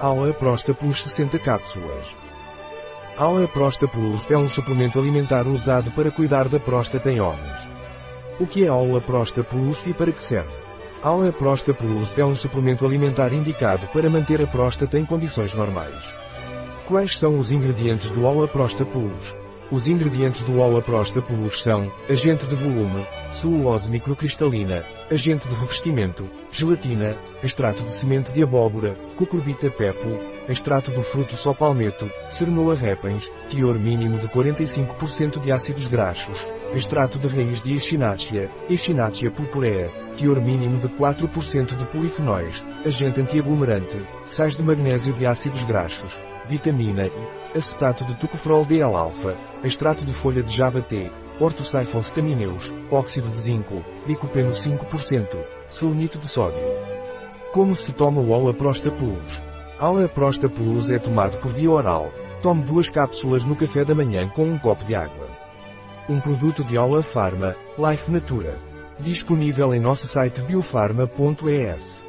Ala Prosta Plus 60 cápsulas. Ala Prosta Plus é um suplemento alimentar usado para cuidar da próstata em homens. O que é Aula Prosta Plus e para que serve? Aula Prosta Plus é um suplemento alimentar indicado para manter a próstata em condições normais. Quais são os ingredientes do Aula Prosta Plus? Os ingredientes do Ola Prosta Plus são agente de volume, celulose microcristalina, agente de revestimento, gelatina, extrato de semente de abóbora, cucurbita pepo, extrato do fruto só palmeto, cernoa repens, teor mínimo de 45% de ácidos graxos, extrato de raiz de Echinacea, Echinacea purpurea, teor mínimo de 4% de polifenóis, agente antiaglomerante, sais de magnésio de ácidos graxos, vitamina E, acetato de tocoferol DL-alfa, extrato de folha de java T, ortosifosstamineus, óxido de zinco, licopeno 5%, selenito de sódio. Como se toma o Alaprosta Plus? Alaprosta Plus é tomado por via oral. Tome duas cápsulas no café da manhã com um copo de água. Um produto de Aula Pharma, Life Natura. Disponível em nosso site biofarma.es.